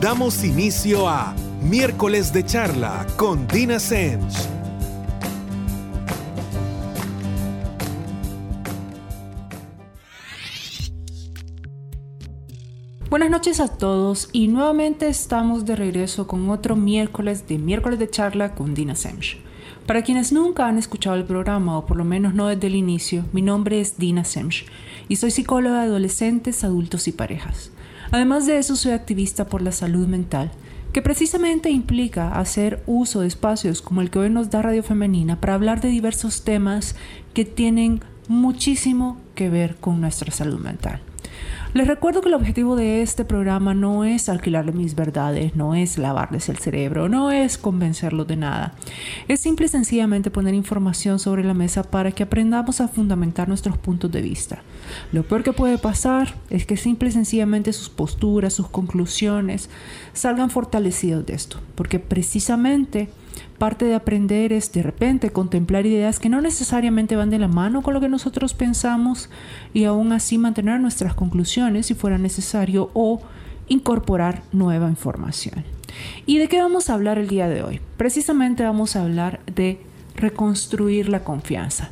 Damos inicio a Miércoles de Charla con Dina Sens. Buenas noches a todos y nuevamente estamos de regreso con otro miércoles de miércoles de charla con Dina Semch. Para quienes nunca han escuchado el programa o por lo menos no desde el inicio, mi nombre es Dina Semch y soy psicóloga de adolescentes, adultos y parejas. Además de eso, soy activista por la salud mental, que precisamente implica hacer uso de espacios como el que hoy nos da Radio Femenina para hablar de diversos temas que tienen muchísimo que ver con nuestra salud mental. Les recuerdo que el objetivo de este programa no es alquilarle mis verdades, no es lavarles el cerebro, no es convencerlos de nada. Es simple y sencillamente poner información sobre la mesa para que aprendamos a fundamentar nuestros puntos de vista. Lo peor que puede pasar es que simple y sencillamente sus posturas, sus conclusiones salgan fortalecidos de esto, porque precisamente Parte de aprender es de repente contemplar ideas que no necesariamente van de la mano con lo que nosotros pensamos y aún así mantener nuestras conclusiones si fuera necesario o incorporar nueva información. ¿Y de qué vamos a hablar el día de hoy? Precisamente vamos a hablar de reconstruir la confianza.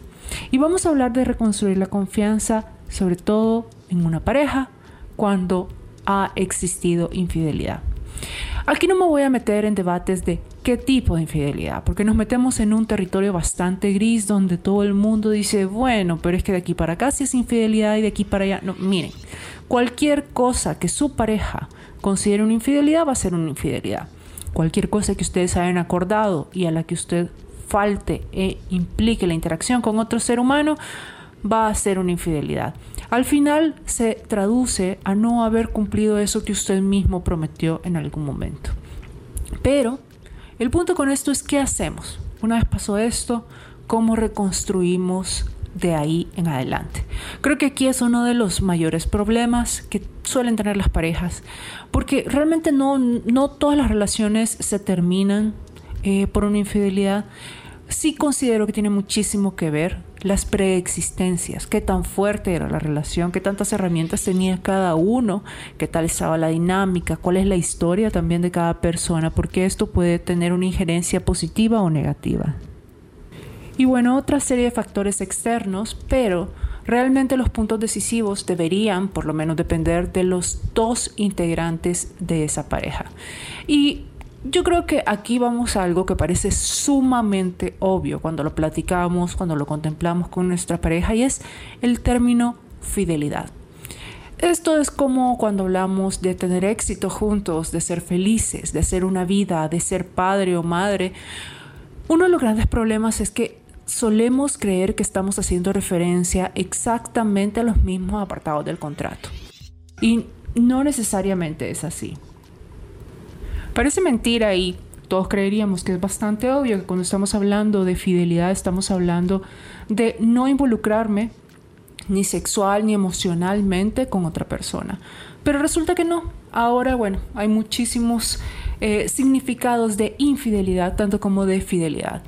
Y vamos a hablar de reconstruir la confianza sobre todo en una pareja cuando ha existido infidelidad. Aquí no me voy a meter en debates de qué tipo de infidelidad, porque nos metemos en un territorio bastante gris donde todo el mundo dice, bueno, pero es que de aquí para acá sí es infidelidad y de aquí para allá. No, miren, cualquier cosa que su pareja considere una infidelidad va a ser una infidelidad. Cualquier cosa que ustedes hayan acordado y a la que usted falte e implique la interacción con otro ser humano, va a ser una infidelidad. Al final se traduce a no haber cumplido eso que usted mismo prometió en algún momento. Pero el punto con esto es qué hacemos. Una vez pasó esto, ¿cómo reconstruimos de ahí en adelante? Creo que aquí es uno de los mayores problemas que suelen tener las parejas, porque realmente no, no todas las relaciones se terminan eh, por una infidelidad. Sí considero que tiene muchísimo que ver las preexistencias, qué tan fuerte era la relación, qué tantas herramientas tenía cada uno, qué tal estaba la dinámica, cuál es la historia también de cada persona, porque esto puede tener una injerencia positiva o negativa. Y bueno, otra serie de factores externos, pero realmente los puntos decisivos deberían por lo menos depender de los dos integrantes de esa pareja. Y yo creo que aquí vamos a algo que parece sumamente obvio cuando lo platicamos, cuando lo contemplamos con nuestra pareja y es el término fidelidad. Esto es como cuando hablamos de tener éxito juntos, de ser felices, de hacer una vida, de ser padre o madre. Uno de los grandes problemas es que solemos creer que estamos haciendo referencia exactamente a los mismos apartados del contrato. Y no necesariamente es así. Parece mentira y todos creeríamos que es bastante obvio que cuando estamos hablando de fidelidad estamos hablando de no involucrarme ni sexual ni emocionalmente con otra persona. Pero resulta que no. Ahora, bueno, hay muchísimos eh, significados de infidelidad, tanto como de fidelidad.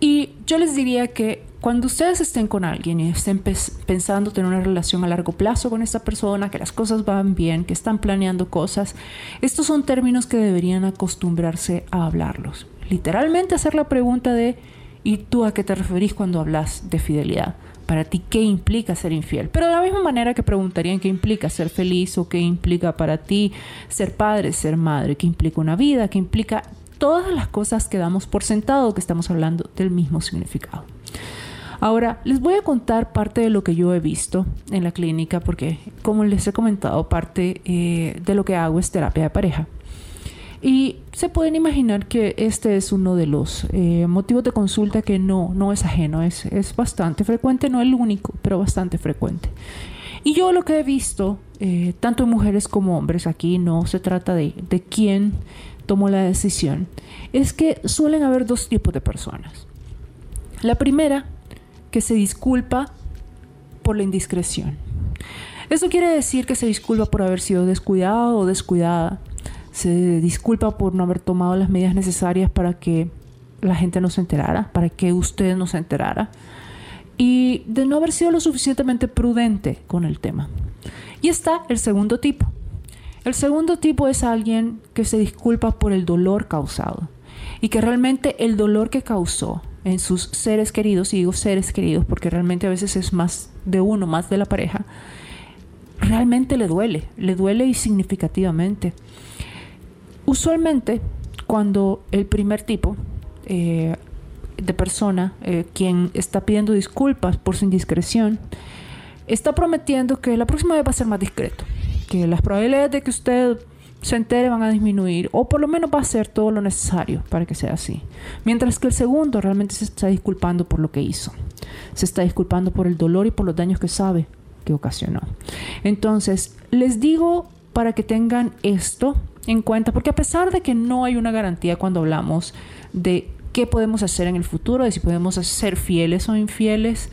Y yo les diría que cuando ustedes estén con alguien y estén pensando tener una relación a largo plazo con esta persona, que las cosas van bien, que están planeando cosas, estos son términos que deberían acostumbrarse a hablarlos. Literalmente hacer la pregunta de ¿y tú a qué te referís cuando hablas de fidelidad? Para ti, ¿qué implica ser infiel? Pero de la misma manera que preguntarían qué implica ser feliz o qué implica para ti ser padre, ser madre, qué implica una vida, qué implica todas las cosas que damos por sentado que estamos hablando del mismo significado. Ahora, les voy a contar parte de lo que yo he visto en la clínica, porque como les he comentado, parte eh, de lo que hago es terapia de pareja. Y se pueden imaginar que este es uno de los eh, motivos de consulta que no, no es ajeno, es, es bastante frecuente, no el único, pero bastante frecuente. Y yo lo que he visto, eh, tanto en mujeres como hombres, aquí no se trata de, de quién tomó la decisión, es que suelen haber dos tipos de personas. La primera que se disculpa por la indiscreción. Eso quiere decir que se disculpa por haber sido descuidado o descuidada. Se disculpa por no haber tomado las medidas necesarias para que la gente no se enterara, para que usted no se enterara. Y de no haber sido lo suficientemente prudente con el tema. Y está el segundo tipo. El segundo tipo es alguien que se disculpa por el dolor causado y que realmente el dolor que causó en sus seres queridos, y digo seres queridos porque realmente a veces es más de uno, más de la pareja, realmente le duele, le duele y significativamente. Usualmente, cuando el primer tipo eh, de persona, eh, quien está pidiendo disculpas por su indiscreción, está prometiendo que la próxima vez va a ser más discreto, que las probabilidades de que usted se entere van a disminuir o por lo menos va a hacer todo lo necesario para que sea así. Mientras que el segundo realmente se está disculpando por lo que hizo. Se está disculpando por el dolor y por los daños que sabe que ocasionó. Entonces, les digo para que tengan esto en cuenta, porque a pesar de que no hay una garantía cuando hablamos de qué podemos hacer en el futuro, de si podemos ser fieles o infieles,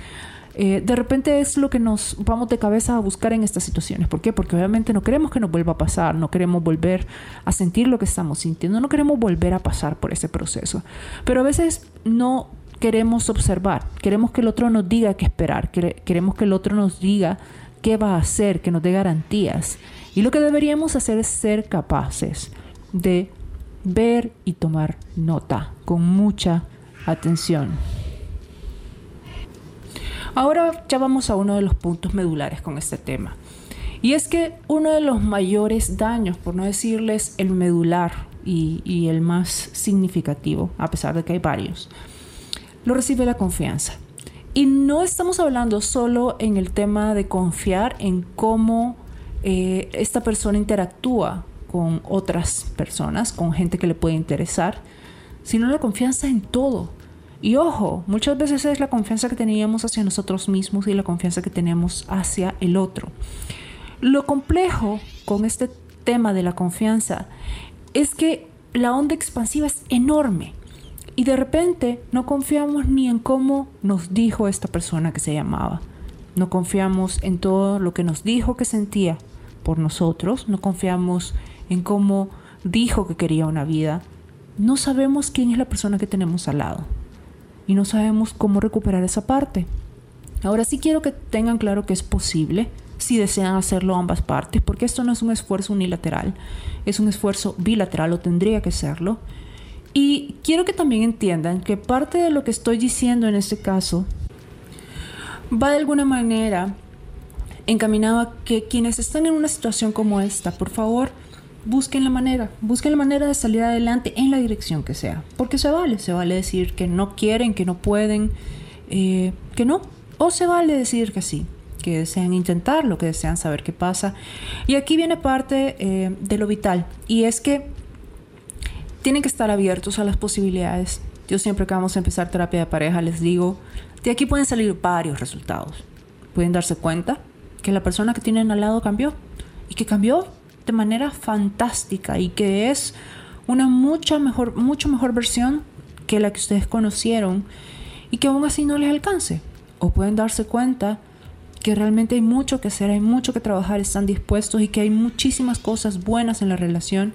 eh, de repente es lo que nos vamos de cabeza a buscar en estas situaciones. ¿Por qué? Porque obviamente no queremos que nos vuelva a pasar, no queremos volver a sentir lo que estamos sintiendo, no queremos volver a pasar por ese proceso. Pero a veces no queremos observar, queremos que el otro nos diga qué esperar, queremos que el otro nos diga qué va a hacer, que nos dé garantías. Y lo que deberíamos hacer es ser capaces de ver y tomar nota con mucha atención. Ahora ya vamos a uno de los puntos medulares con este tema. Y es que uno de los mayores daños, por no decirles el medular y, el más significativo, a pesar de que hay varios, lo recibe la confianza. Y no estamos hablando solo en el tema de confiar en cómo eh, esta persona interactúa con otras personas, con gente que le puede interesar, sino la confianza en todo. Y ojo, muchas veces es la confianza que teníamos hacia nosotros mismos y la confianza que tenemos hacia el otro. Lo complejo con este tema de la confianza es que la onda expansiva es enorme y de repente no confiamos ni en cómo nos dijo esta persona que se llamaba. No confiamos en todo lo que nos dijo que sentía por nosotros, no confiamos en cómo dijo que quería una vida. No sabemos quién es la persona que tenemos al lado y no sabemos cómo recuperar esa parte. Ahora sí quiero que tengan claro que es posible si desean hacerlo ambas partes, porque esto no es un esfuerzo unilateral, es un esfuerzo bilateral o tendría que serlo. Y quiero que también entiendan que parte de lo que estoy diciendo en este caso va de alguna manera encaminado a que quienes están en una situación como esta, por favor, busquen la manera, busquen la manera de salir adelante en la dirección que sea, porque se vale, se vale decir que no quieren, que no pueden, eh, que no, o se vale decir que sí, que desean intentarlo, que desean saber qué pasa. Y aquí viene parte eh, de lo vital, y es que tienen que estar abiertos a las posibilidades. Yo siempre que vamos a empezar terapia de pareja les digo, de aquí pueden salir varios resultados. Pueden darse cuenta que la persona que tienen al lado cambió y que cambió de manera fantástica y que es una mucha mejor, mucho mejor versión que la que ustedes conocieron y que aún así no les alcance. O pueden darse cuenta que realmente hay mucho que hacer, hay mucho que trabajar, están dispuestos y que hay muchísimas cosas buenas en la relación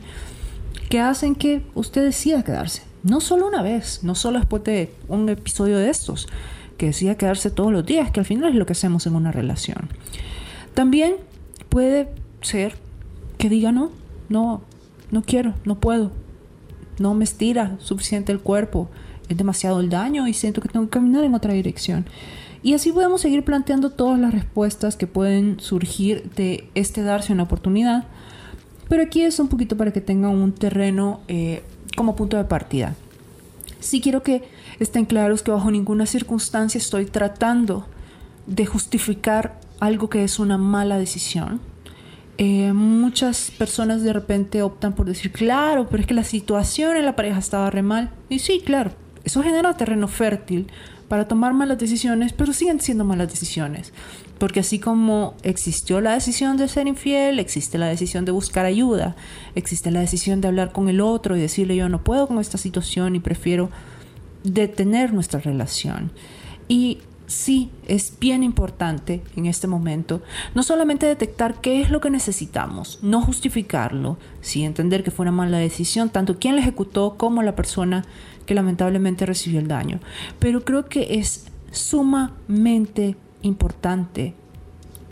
que hacen que usted decida quedarse. No solo una vez, no solo después de un episodio de estos, que decida quedarse todos los días, que al final es lo que hacemos en una relación. También puede ser que diga no, no, no quiero, no puedo, no me estira suficiente el cuerpo, es demasiado el daño y siento que tengo que caminar en otra dirección. Y así podemos seguir planteando todas las respuestas que pueden surgir de este darse una oportunidad. Pero aquí es un poquito para que tengan un terreno eh, como punto de partida. Sí quiero que estén claros que bajo ninguna circunstancia estoy tratando de justificar algo que es una mala decisión. Eh, muchas personas de repente optan por decir, claro, pero es que la situación en la pareja estaba re mal. Y sí, claro, eso genera terreno fértil para tomar malas decisiones, pero siguen siendo malas decisiones. Porque así como existió la decisión de ser infiel, existe la decisión de buscar ayuda, existe la decisión de hablar con el otro y decirle yo no puedo con esta situación y prefiero detener nuestra relación. Y sí es bien importante en este momento no solamente detectar qué es lo que necesitamos, no justificarlo, sí entender que fue una mala decisión, tanto quien la ejecutó como la persona que lamentablemente recibió el daño. Pero creo que es sumamente importante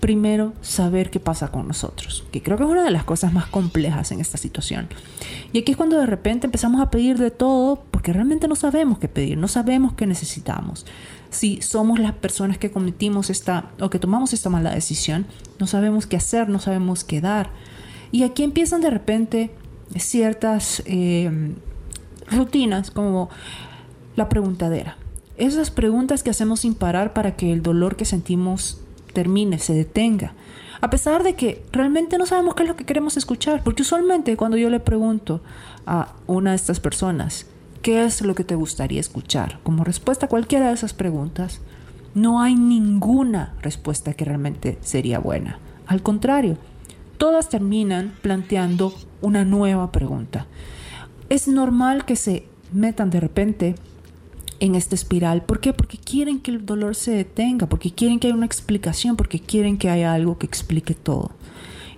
primero saber qué pasa con nosotros, que creo que es una de las cosas más complejas en esta situación. Y aquí es cuando de repente empezamos a pedir de todo porque realmente no sabemos qué pedir, no sabemos qué necesitamos. Si somos las personas que cometimos esta o que tomamos esta mala decisión, no sabemos qué hacer, no sabemos qué dar. Y aquí empiezan de repente ciertas eh, rutinas como la preguntadera. Esas preguntas que hacemos sin parar para que el dolor que sentimos termine, se detenga. A pesar de que realmente no sabemos qué es lo que queremos escuchar, porque usualmente cuando yo le pregunto a una de estas personas, ¿qué es lo que te gustaría escuchar? Como respuesta a cualquiera de esas preguntas, no hay ninguna respuesta que realmente sería buena. Al contrario, todas terminan planteando una nueva pregunta. Es normal que se metan de repente en esta espiral. ¿Por qué? Porque quieren que el dolor se detenga, porque quieren que haya una explicación, porque quieren que haya algo que explique todo.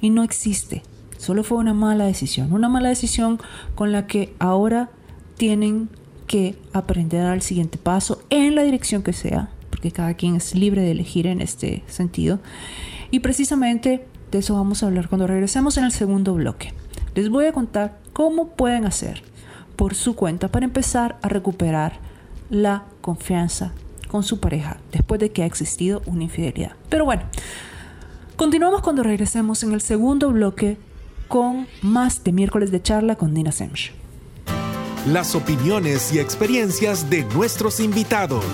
Y no existe. Solo fue una mala decisión. Una mala decisión con la que ahora tienen que aprender al siguiente paso en la dirección que sea, porque cada quien es libre de elegir en este sentido. Y precisamente de eso vamos a hablar cuando regresemos en el segundo bloque. Les voy a contar cómo pueden hacer por su cuenta para empezar a recuperar la confianza con su pareja después de que ha existido una infidelidad. Pero bueno, continuamos cuando regresemos en el segundo bloque con más de miércoles de charla con Dina Semch. Las opiniones y experiencias de nuestros invitados.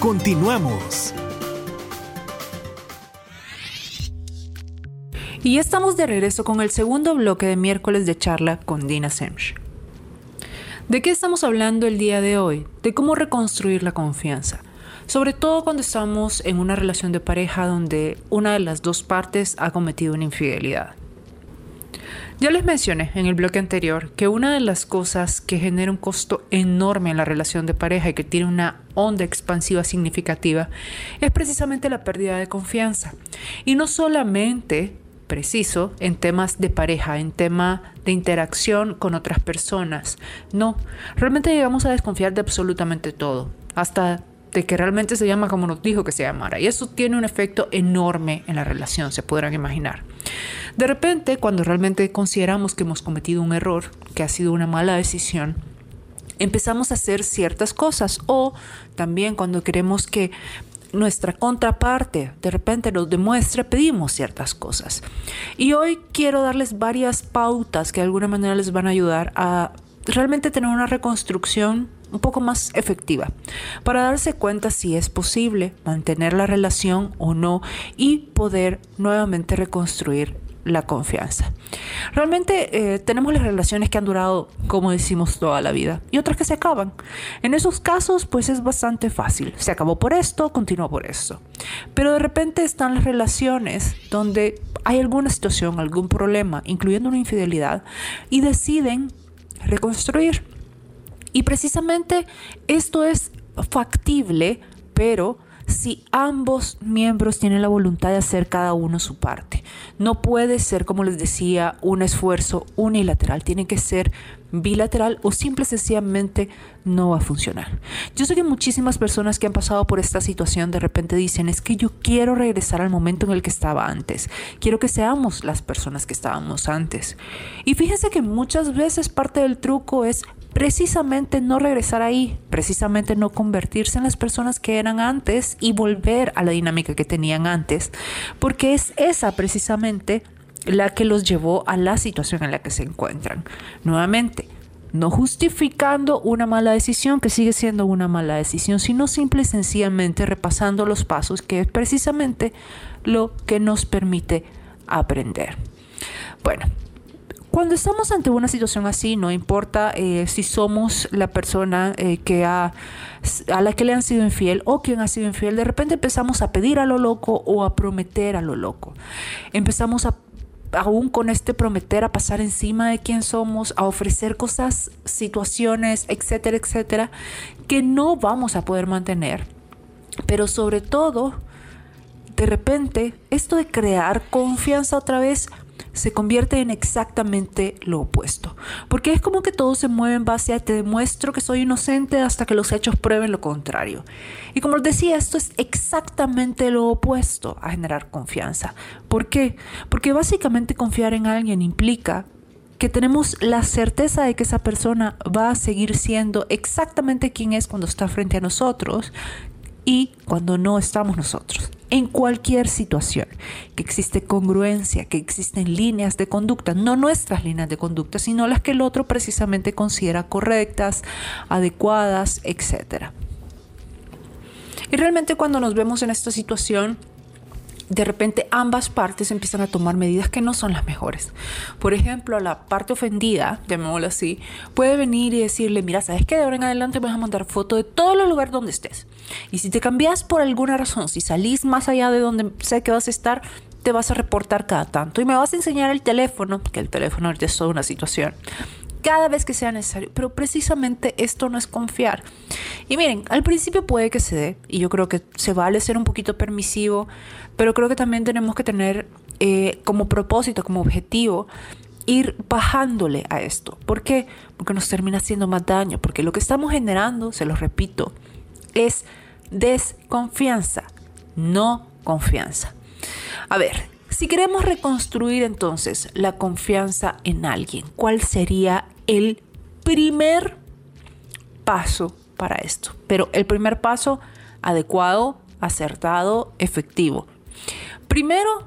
Continuamos. Y estamos de regreso con el segundo bloque de miércoles de charla con Dina Semch. ¿De qué estamos hablando el día de hoy? De cómo reconstruir la confianza. Sobre todo cuando estamos en una relación de pareja donde una de las dos partes ha cometido una infidelidad. Ya les mencioné en el bloque anterior que una de las cosas que genera un costo enorme en la relación de pareja y que tiene una onda expansiva significativa es precisamente la pérdida de confianza. Y no solamente preciso en temas de pareja, en tema de interacción con otras personas. No, realmente llegamos a desconfiar de absolutamente todo, hasta de que realmente se llama como nos dijo que se llamara. Y eso tiene un efecto enorme en la relación, se podrán imaginar. De repente, cuando realmente consideramos que hemos cometido un error, que ha sido una mala decisión, empezamos a hacer ciertas cosas o también cuando queremos que nuestra contraparte de repente nos demuestre, pedimos ciertas cosas. Y hoy quiero darles varias pautas que de alguna manera les van a ayudar a realmente tener una reconstrucción un poco más efectiva para darse cuenta si es posible mantener la relación o no y poder nuevamente reconstruir la confianza. Realmente eh, tenemos las relaciones que han durado, como decimos, toda la vida y otras que se acaban. En esos casos, pues es bastante fácil. Se acabó por esto, continúa por esto. Pero de repente están las relaciones donde hay alguna situación, algún problema, incluyendo una infidelidad, y deciden reconstruir. Y precisamente esto es factible, pero si ambos miembros tienen la voluntad de hacer cada uno su parte. No puede ser, como les decía, un esfuerzo unilateral, tiene que ser bilateral o simple sencillamente no va a funcionar. Yo sé que muchísimas personas que han pasado por esta situación de repente dicen, es que yo quiero regresar al momento en el que estaba antes, quiero que seamos las personas que estábamos antes. Y fíjense que muchas veces parte del truco es precisamente no regresar ahí, precisamente no convertirse en las personas que eran antes y volver a la dinámica que tenían antes, porque es esa precisamente la que los llevó a la situación en la que se encuentran. Nuevamente, no justificando una mala decisión que sigue siendo una mala decisión, sino simple y sencillamente repasando los pasos, que es precisamente lo que nos permite aprender. Bueno, cuando estamos ante una situación así, no importa eh, si somos la persona eh, que ha, a la que le han sido infiel o quien ha sido infiel, de repente empezamos a pedir a lo loco o a prometer a lo loco. Empezamos a aún con este prometer a pasar encima de quién somos, a ofrecer cosas, situaciones, etcétera, etcétera, que no vamos a poder mantener. Pero sobre todo, de repente, esto de crear confianza otra vez se convierte en exactamente lo opuesto. Porque es como que todo se mueve en base a te demuestro que soy inocente hasta que los hechos prueben lo contrario. Y como les decía, esto es exactamente lo opuesto a generar confianza. ¿Por qué? Porque básicamente confiar en alguien implica que tenemos la certeza de que esa persona va a seguir siendo exactamente quien es cuando está frente a nosotros y cuando no estamos nosotros en cualquier situación, que existe congruencia, que existen líneas de conducta, no nuestras líneas de conducta, sino las que el otro precisamente considera correctas, adecuadas, etc. Y realmente cuando nos vemos en esta situación, de repente ambas partes empiezan a tomar medidas que no son las mejores. Por ejemplo, la parte ofendida, llamémoslo así, puede venir y decirle, mira, ¿sabes qué? De ahora en adelante vas a mandar foto de todos los lugares donde estés. Y si te cambias por alguna razón, si salís más allá de donde sé que vas a estar, te vas a reportar cada tanto. Y me vas a enseñar el teléfono, que el teléfono es toda una situación cada vez que sea necesario. Pero precisamente esto no es confiar. Y miren, al principio puede que se dé, y yo creo que se vale ser un poquito permisivo, pero creo que también tenemos que tener eh, como propósito, como objetivo, ir bajándole a esto. ¿Por qué? Porque nos termina haciendo más daño, porque lo que estamos generando, se lo repito, es desconfianza, no confianza. A ver, si queremos reconstruir entonces la confianza en alguien, ¿cuál sería el primer paso para esto. Pero el primer paso adecuado, acertado, efectivo. Primero,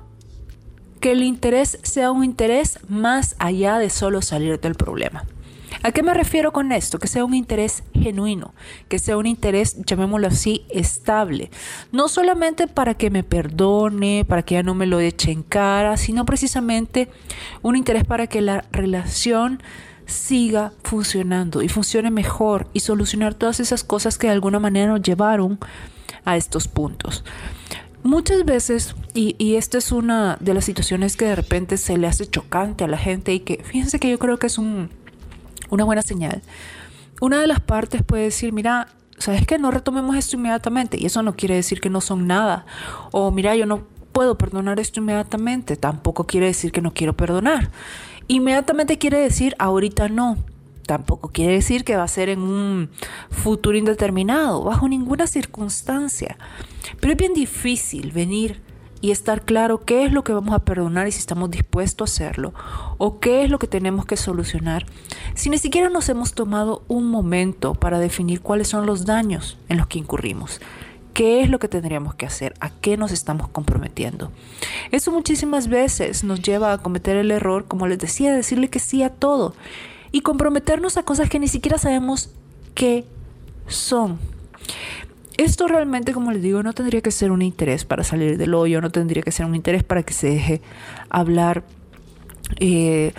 que el interés sea un interés más allá de solo salir del problema. ¿A qué me refiero con esto? Que sea un interés genuino, que sea un interés, llamémoslo así, estable. No solamente para que me perdone, para que ya no me lo eche en cara, sino precisamente un interés para que la relación siga funcionando y funcione mejor y solucionar todas esas cosas que de alguna manera nos llevaron a estos puntos. Muchas veces, y, y esta es una de las situaciones que de repente se le hace chocante a la gente y que fíjense que yo creo que es un, una buena señal. Una de las partes puede decir, mira, ¿sabes qué? No retomemos esto inmediatamente. Y eso no quiere decir que no son nada. O mira, yo no puedo perdonar esto inmediatamente. Tampoco quiere decir que no quiero perdonar. Inmediatamente quiere decir ahorita no. Tampoco quiere decir que va a ser en un futuro indeterminado, bajo ninguna circunstancia. Pero es bien difícil venir y estar claro qué es lo que vamos a perdonar y si estamos dispuestos a hacerlo, o qué es lo que tenemos que solucionar, si ni siquiera nos hemos tomado un momento para definir cuáles son los daños en los que incurrimos. ¿Qué es lo que tendríamos que hacer? ¿A qué nos estamos comprometiendo? Eso muchísimas veces nos lleva a cometer el error, como les decía, de decirle que sí a todo y comprometernos a cosas que ni siquiera sabemos qué son. Esto realmente, como les digo, no tendría que ser un interés para salir del hoyo, no tendría que ser un interés para que se deje hablar eh,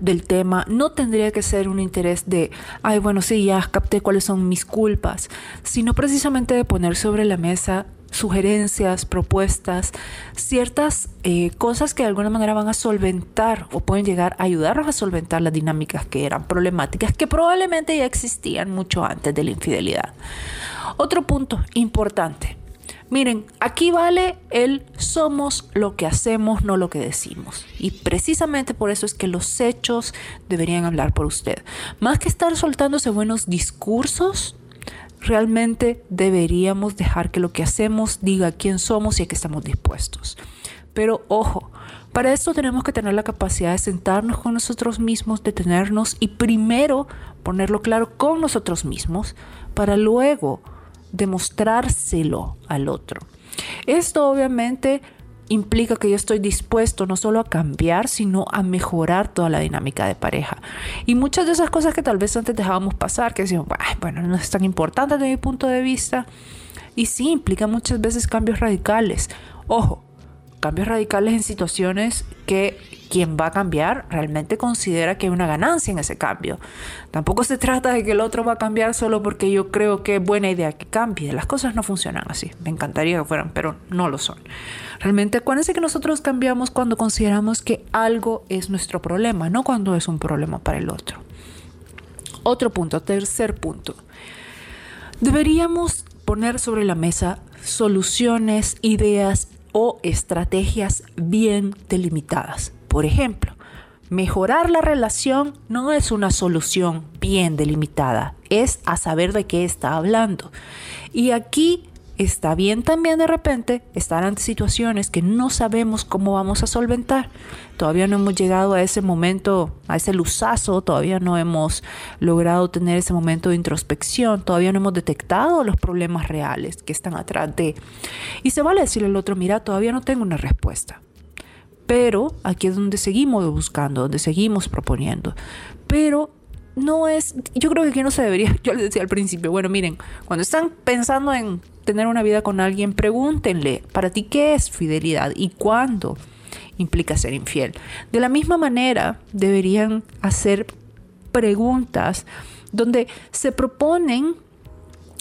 del tema no tendría que ser un interés de, ay, bueno, sí, ya capté cuáles son mis culpas, sino precisamente de poner sobre la mesa sugerencias, propuestas, ciertas eh, cosas que de alguna manera van a solventar o pueden llegar a ayudarnos a solventar las dinámicas que eran problemáticas, que probablemente ya existían mucho antes de la infidelidad. Otro punto importante, Miren, aquí vale el somos lo que hacemos, no lo que decimos. Y precisamente por eso es que los hechos deberían hablar por usted. Más que estar soltándose buenos discursos, realmente deberíamos dejar que lo que hacemos diga quién somos y a qué estamos dispuestos. Pero ojo, para esto tenemos que tener la capacidad de sentarnos con nosotros mismos, detenernos y primero ponerlo claro con nosotros mismos para luego demostrárselo al otro. Esto obviamente implica que yo estoy dispuesto no solo a cambiar, sino a mejorar toda la dinámica de pareja. Y muchas de esas cosas que tal vez antes dejábamos pasar, que decíamos, bueno, no es tan importante desde mi punto de vista. Y sí, implica muchas veces cambios radicales. Ojo, cambios radicales en situaciones que quien va a cambiar realmente considera que hay una ganancia en ese cambio. Tampoco se trata de que el otro va a cambiar solo porque yo creo que es buena idea que cambie. Las cosas no funcionan así. Me encantaría que fueran, pero no lo son. Realmente acuérdense que nosotros cambiamos cuando consideramos que algo es nuestro problema, no cuando es un problema para el otro. Otro punto, tercer punto. Deberíamos poner sobre la mesa soluciones, ideas o estrategias bien delimitadas. Por ejemplo, mejorar la relación no es una solución bien delimitada, es a saber de qué está hablando. Y aquí está bien también de repente estar ante situaciones que no sabemos cómo vamos a solventar. Todavía no hemos llegado a ese momento, a ese luzazo, todavía no hemos logrado tener ese momento de introspección, todavía no hemos detectado los problemas reales que están atrás de... Y se vale decirle al otro, mira, todavía no tengo una respuesta. Pero aquí es donde seguimos buscando, donde seguimos proponiendo. Pero no es, yo creo que aquí no se debería, yo les decía al principio, bueno, miren, cuando están pensando en tener una vida con alguien, pregúntenle, para ti, ¿qué es fidelidad y cuándo implica ser infiel? De la misma manera, deberían hacer preguntas donde se proponen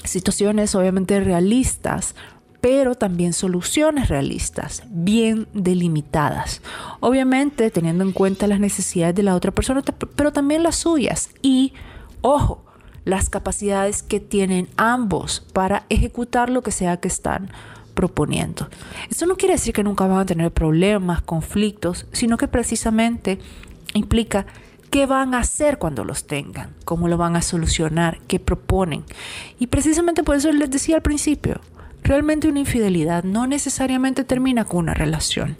situaciones obviamente realistas, pero también soluciones realistas, bien delimitadas. Obviamente teniendo en cuenta las necesidades de la otra persona, pero también las suyas. Y, ojo, las capacidades que tienen ambos para ejecutar lo que sea que están proponiendo. Esto no quiere decir que nunca van a tener problemas, conflictos, sino que precisamente implica qué van a hacer cuando los tengan, cómo lo van a solucionar, qué proponen. Y precisamente por eso les decía al principio, Realmente una infidelidad no necesariamente termina con una relación.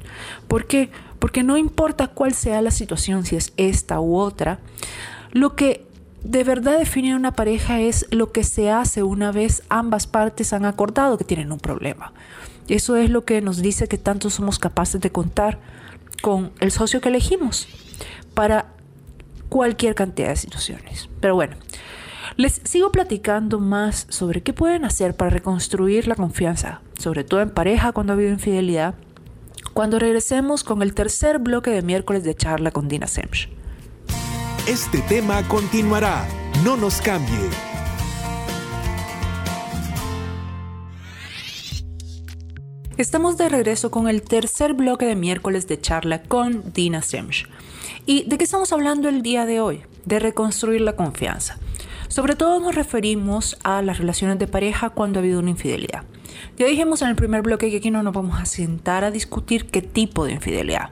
¿Por qué? Porque no importa cuál sea la situación, si es esta u otra, lo que de verdad define una pareja es lo que se hace una vez ambas partes han acordado que tienen un problema. Eso es lo que nos dice que tanto somos capaces de contar con el socio que elegimos para cualquier cantidad de situaciones. Pero bueno, les sigo platicando más sobre qué pueden hacer para reconstruir la confianza, sobre todo en pareja cuando ha habido infidelidad, cuando regresemos con el tercer bloque de miércoles de charla con Dina Semch. Este tema continuará. No nos cambie. Estamos de regreso con el tercer bloque de miércoles de charla con Dina Semch. ¿Y de qué estamos hablando el día de hoy? De reconstruir la confianza. Sobre todo nos referimos a las relaciones de pareja cuando ha habido una infidelidad. Ya dijimos en el primer bloque que aquí no nos vamos a sentar a discutir qué tipo de infidelidad.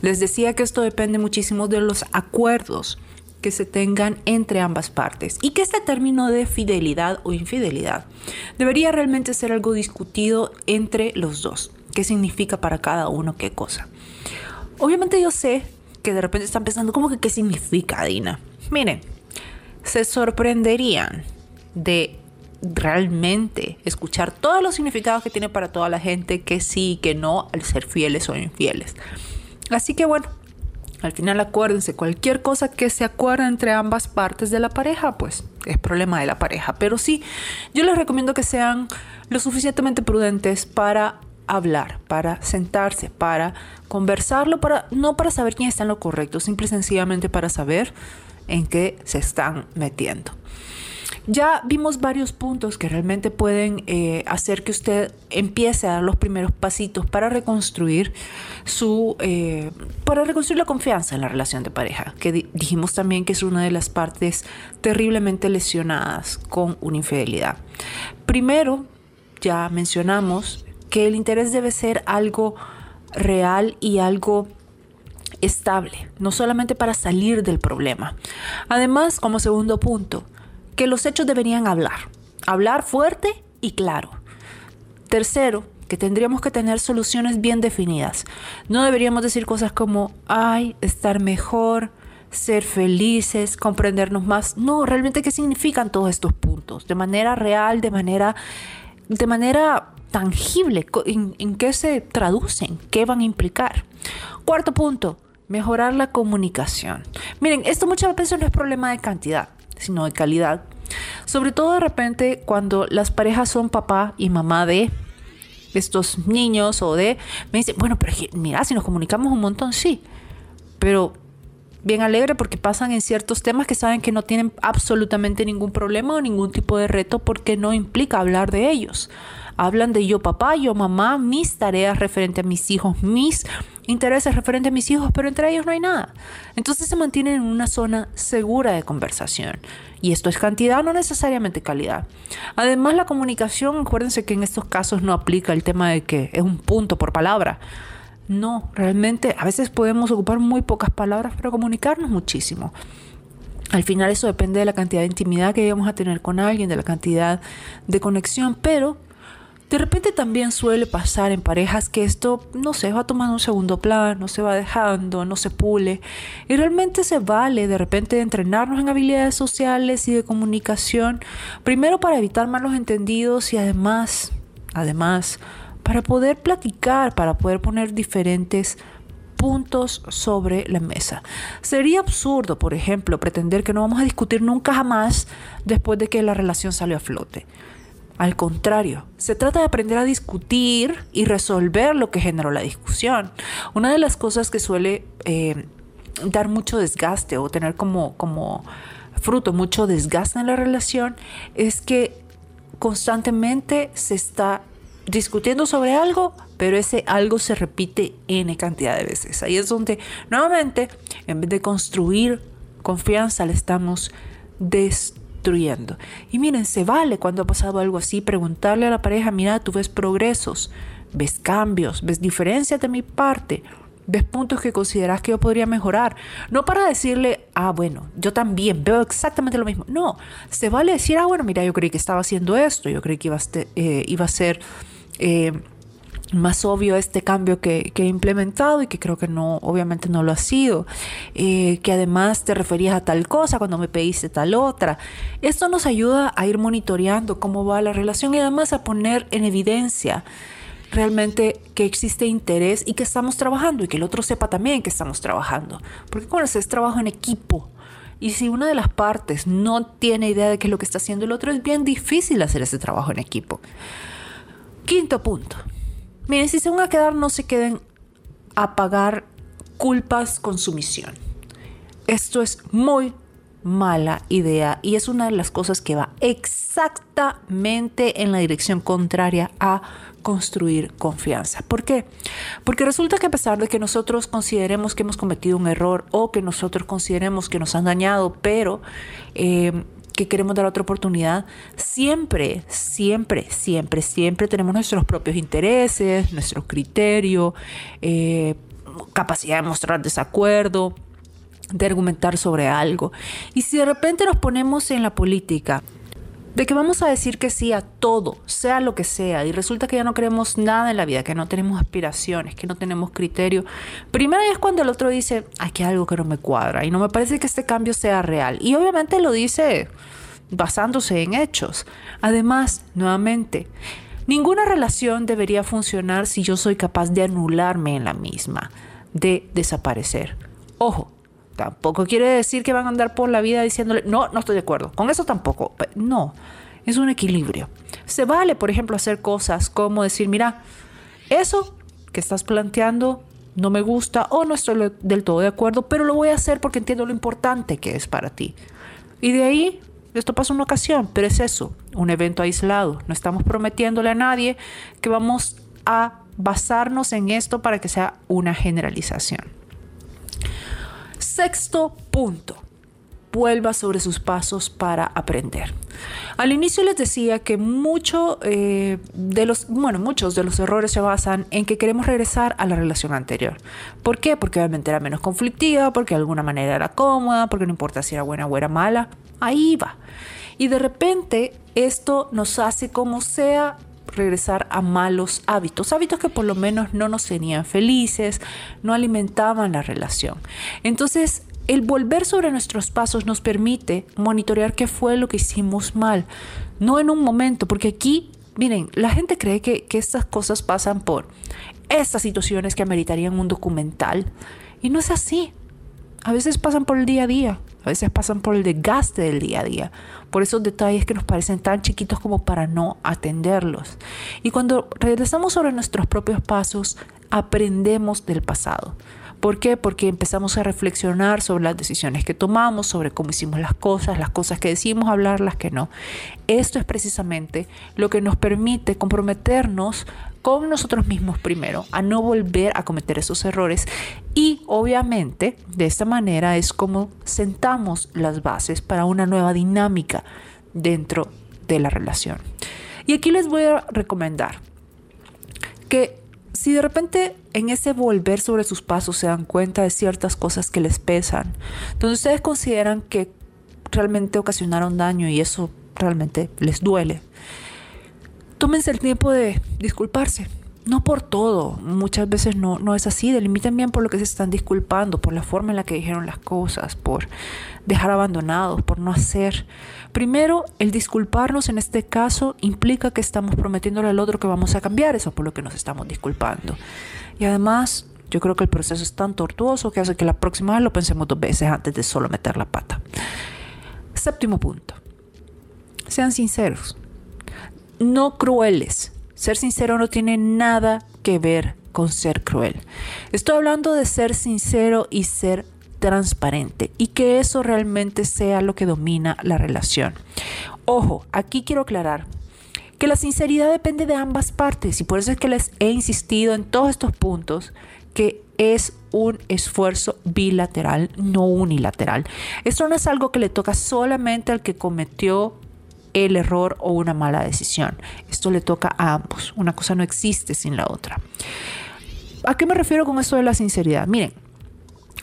Les decía que esto depende muchísimo de los acuerdos que se tengan entre ambas partes y que este término de fidelidad o infidelidad debería realmente ser algo discutido entre los dos. ¿Qué significa para cada uno qué cosa? Obviamente yo sé que de repente están pensando, ¿cómo que qué significa, Dina? Miren, se sorprenderían de realmente escuchar todos los significados que tiene para toda la gente que sí, que no, al ser fieles o infieles. Así que bueno, al final acuérdense, cualquier cosa que se acuerde entre ambas partes de la pareja, pues es problema de la pareja. Pero sí, yo les recomiendo que sean lo suficientemente prudentes para hablar, para sentarse, para conversarlo, para no para saber quién está en lo correcto, simple y sencillamente para saber en qué se están metiendo. Ya vimos varios puntos que realmente pueden eh, hacer que usted empiece a dar los primeros pasitos para reconstruir su, eh, para reconstruir la confianza en la relación de pareja, que dijimos también que es una de las partes terriblemente lesionadas con una infidelidad. Primero, ya mencionamos que el interés debe ser algo real y algo estable, no solamente para salir del problema. Además, como segundo punto, que los hechos deberían hablar, hablar fuerte y claro. Tercero, que tendríamos que tener soluciones bien definidas. No deberíamos decir cosas como, ay, estar mejor, ser felices, comprendernos más. No, realmente qué significan todos estos puntos, de manera real, de manera, de manera tangible, en, qué se traducen, qué van a implicar. Cuarto punto, mejorar la comunicación. Miren, esto muchas veces no es problema de cantidad, sino de calidad. Sobre todo de repente cuando las parejas son papá y mamá de estos niños o de... Me dicen, bueno, pero mira, si nos comunicamos un montón, sí. Pero bien alegre porque pasan en ciertos temas que saben que no tienen absolutamente ningún problema o ningún tipo de reto porque no implica hablar de ellos. Hablan de yo papá, yo mamá, mis tareas referente a mis hijos, mis intereses referente a mis hijos, pero entre ellos no hay nada. Entonces se mantienen en una zona segura de conversación. Y esto es cantidad, no necesariamente calidad. Además, la comunicación, acuérdense que en estos casos no aplica el tema de que es un punto por palabra. No, realmente a veces podemos ocupar muy pocas palabras para comunicarnos muchísimo. Al final eso depende de la cantidad de intimidad que vamos a tener con alguien, de la cantidad de conexión, pero de repente también suele pasar en parejas que esto, no se va tomando un segundo plano, se va dejando, no se pule. Y realmente se vale de repente entrenarnos en habilidades sociales y de comunicación, primero para evitar malos entendidos y además, además, para poder platicar, para poder poner diferentes puntos sobre la mesa. Sería absurdo, por ejemplo, pretender que no vamos a discutir nunca jamás después de que la relación salió a flote. Al contrario, se trata de aprender a discutir y resolver lo que generó la discusión. Una de las cosas que suele eh, dar mucho desgaste o tener como, como fruto mucho desgaste en la relación es que constantemente se está discutiendo sobre algo, pero ese algo se repite N cantidad de veces. Ahí es donde nuevamente, en vez de construir confianza, le estamos destruyendo. Y miren, se vale cuando ha pasado algo así, preguntarle a la pareja, mira, tú ves progresos, ves cambios, ves diferencias de mi parte, ves puntos que consideras que yo podría mejorar. No para decirle, ah, bueno, yo también veo exactamente lo mismo. No, se vale decir, ah, bueno, mira, yo creí que estaba haciendo esto, yo creí que iba a, eh, iba a ser eh, más obvio este cambio que, he implementado y que creo que no, obviamente no lo ha sido, eh, que además te referías a tal cosa cuando me pediste tal otra. Esto nos ayuda a ir monitoreando cómo va la relación y además a poner en evidencia realmente que existe interés y que estamos trabajando y que el otro sepa también que estamos trabajando. Porque cuando es trabajo en equipo y si una de las partes no tiene idea de qué es lo que está haciendo el otro, es bien difícil hacer ese trabajo en equipo. Quinto punto. Miren, si se van a quedar, no se queden a pagar culpas con sumisión. Esto es muy mala idea y es una de las cosas que va exactamente en la dirección contraria a construir confianza. ¿Por qué? Porque resulta que a pesar de que nosotros consideremos que hemos cometido un error o que nosotros consideremos que nos han dañado, pero eh, que queremos dar otra oportunidad, siempre, siempre, siempre, siempre tenemos nuestros propios intereses, nuestro criterio, eh, capacidad de mostrar desacuerdo, de argumentar sobre algo. Y si de repente nos ponemos en la política, de que vamos a decir que sí a todo, sea lo que sea, y resulta que ya no queremos nada en la vida, que no tenemos aspiraciones, que no tenemos criterio. Primero es cuando el otro dice, aquí hay algo que no me cuadra y no me parece que este cambio sea real. Y obviamente lo dice basándose en hechos. Además, nuevamente, ninguna relación debería funcionar si yo soy capaz de anularme en la misma, de desaparecer. Ojo, tampoco quiere decir que van a andar por la vida diciéndole, no, no estoy de acuerdo, con eso tampoco. No, es un equilibrio. Se vale, por ejemplo, hacer cosas como decir, mira, eso que estás planteando no me gusta o no estoy del todo de acuerdo, pero lo voy a hacer porque entiendo lo importante que es para ti. Y de ahí esto pasa una ocasión, pero es eso, un evento aislado. No estamos prometiéndole a nadie que vamos a basarnos en esto para que sea una generalización. Sexto punto vuelva sobre sus pasos para aprender. Al inicio les decía que mucho, eh, de los, bueno, muchos de los errores se basan en que queremos regresar a la relación anterior. ¿Por qué? Porque obviamente era menos conflictiva, porque de alguna manera era cómoda, porque no importa si era buena o era mala, ahí va. Y de repente esto nos hace como sea regresar a malos hábitos, hábitos que por lo menos no nos tenían felices, no alimentaban la relación. Entonces, el volver sobre nuestros pasos nos permite monitorear qué fue lo que hicimos mal, no en un momento, porque aquí, miren, la gente cree que, que estas cosas pasan por estas situaciones que ameritarían un documental, y no es así. A veces pasan por el día a día, a veces pasan por el desgaste del día a día, por esos detalles que nos parecen tan chiquitos como para no atenderlos. Y cuando regresamos sobre nuestros propios pasos, aprendemos del pasado. ¿Por qué? Porque empezamos a reflexionar sobre las decisiones que tomamos, sobre cómo hicimos las cosas, las cosas que decimos hablar, las que no. Esto es precisamente lo que nos permite comprometernos con nosotros mismos primero, a no volver a cometer esos errores y obviamente de esta manera es como sentamos las bases para una nueva dinámica dentro de la relación. Y aquí les voy a recomendar que si de repente en ese volver sobre sus pasos se dan cuenta de ciertas cosas que les pesan, donde ustedes consideran que realmente ocasionaron daño y eso realmente les duele, tómense el tiempo de disculparse no por todo, muchas veces no, no es así, delimiten bien por lo que se están disculpando, por la forma en la que dijeron las cosas, por dejar abandonados, por no hacer. Primero, el disculparnos en este caso implica que estamos prometiéndole al otro que vamos a cambiar eso por lo que nos estamos disculpando. Y además, yo creo que el proceso es tan tortuoso que hace que la próxima vez lo pensemos dos veces antes de solo meter la pata. Séptimo punto. Sean sinceros. No crueles ser sincero no tiene nada que ver con ser cruel. Estoy hablando de ser sincero y ser transparente y que eso realmente sea lo que domina la relación. Ojo, aquí quiero aclarar que la sinceridad depende de ambas partes y por eso es que les he insistido en todos estos puntos que es un esfuerzo bilateral, no unilateral. Esto no es algo que le toca solamente al que cometió el error o una mala decisión. Esto le toca a ambos. Una cosa no existe sin la otra. ¿A qué me refiero con esto de la sinceridad? Miren,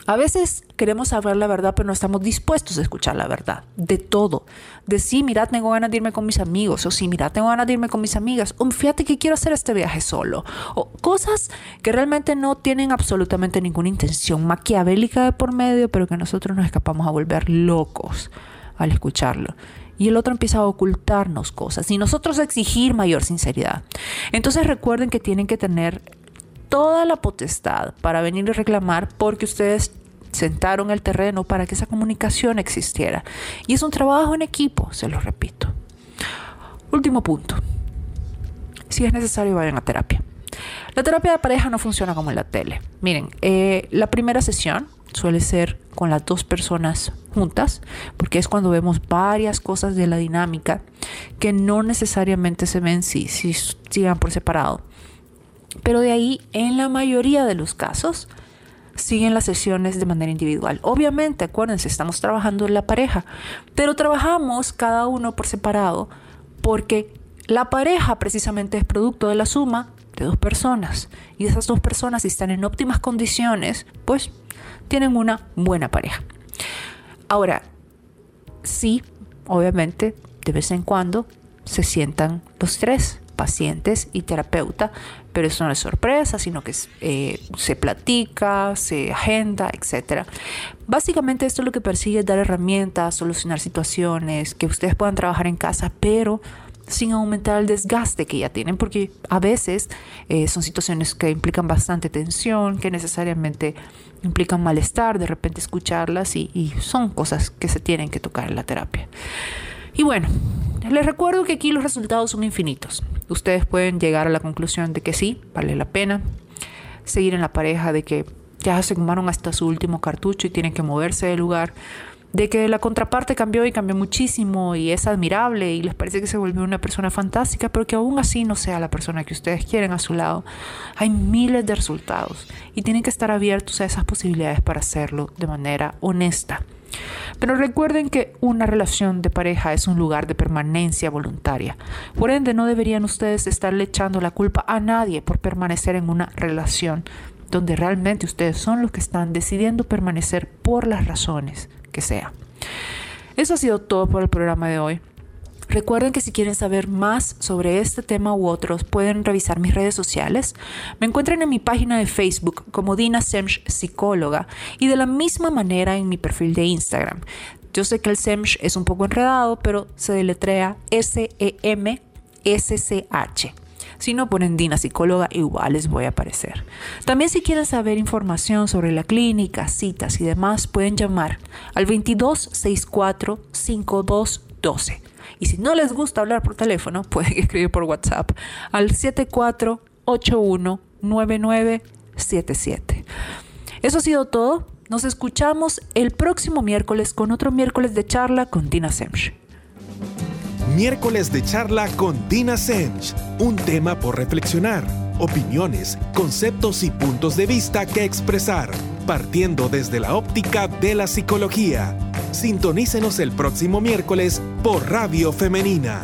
a veces queremos saber la verdad, pero no estamos dispuestos a escuchar la verdad. De todo. De sí, mira, tengo ganas de irme con mis amigos. O sí, mira, tengo ganas de irme con mis amigas. O fíjate que quiero hacer este viaje solo. O cosas que realmente no tienen absolutamente ninguna intención maquiavélica de por medio, pero que nosotros nos escapamos a volver locos al escucharlo y el otro empieza a ocultarnos cosas y nosotros exigir mayor sinceridad. Entonces recuerden que tienen que tener toda la potestad para venir y reclamar porque ustedes sentaron el terreno para que esa comunicación existiera. Y es un trabajo en equipo, se lo repito. Último punto. Si es necesario, vayan a terapia. La terapia de pareja no funciona como en la tele. Miren, eh, la primera sesión suele ser con las dos personas juntas, porque es cuando vemos varias cosas de la dinámica que no necesariamente se ven si, si sigan por separado. Pero de ahí, en la mayoría de los casos, siguen las sesiones de manera individual. Obviamente, acuérdense, estamos trabajando en la pareja, pero trabajamos cada uno por separado porque la pareja precisamente es producto de la suma de dos personas. Y esas dos personas, si están en óptimas condiciones, pues tienen una buena pareja. Ahora, sí, obviamente, de vez en cuando se sientan los tres, pacientes y terapeuta, pero eso no es sorpresa, sino que eh, se platica, se agenda, etc. Básicamente esto lo que persigue es dar herramientas, solucionar situaciones, que ustedes puedan trabajar en casa, pero sin aumentar el desgaste que ya tienen, porque a veces eh, son situaciones que implican bastante tensión, que necesariamente implican malestar, de repente escucharlas y, son cosas que se tienen que tocar en la terapia. Y bueno, les recuerdo que aquí los resultados son infinitos. Ustedes pueden llegar a la conclusión de que sí, vale la pena seguir en la pareja, de que ya se fumaron hasta su último cartucho y tienen que moverse del lugar de que la contraparte cambió y cambió muchísimo y es admirable y les parece que se volvió una persona fantástica, pero que aún así no sea la persona que ustedes quieren a su lado. Hay miles de resultados y tienen que estar abiertos a esas posibilidades para hacerlo de manera honesta. Pero recuerden que una relación de pareja es un lugar de permanencia voluntaria. Por ende, no deberían ustedes estarle echando la culpa a nadie por permanecer en una relación donde realmente ustedes son los que están decidiendo permanecer por las razones sea. Eso ha sido todo por el programa de hoy. Recuerden que si quieren saber más sobre este tema u otros, pueden revisar mis redes sociales. Me encuentran en mi página de Facebook como Dina Semch Psicóloga y de la misma manera en mi perfil de Instagram. Yo sé que el Semch es un poco enredado, pero se deletrea S-E-M-S-C-H. Si no ponen Dina Psicóloga, igual les voy a aparecer. También si quieren saber información sobre la clínica, citas y demás, pueden llamar al 2264 5212. Y si no les gusta hablar por teléfono, pueden escribir por WhatsApp al 74819977. Eso ha sido todo. Nos escuchamos el próximo miércoles con otro miércoles de charla con Dina Semch miércoles de charla con Dina Sench. Un tema por reflexionar, opiniones, conceptos y puntos de vista que expresar, partiendo desde la óptica de la psicología. Sintonícenos el próximo miércoles por Radio Femenina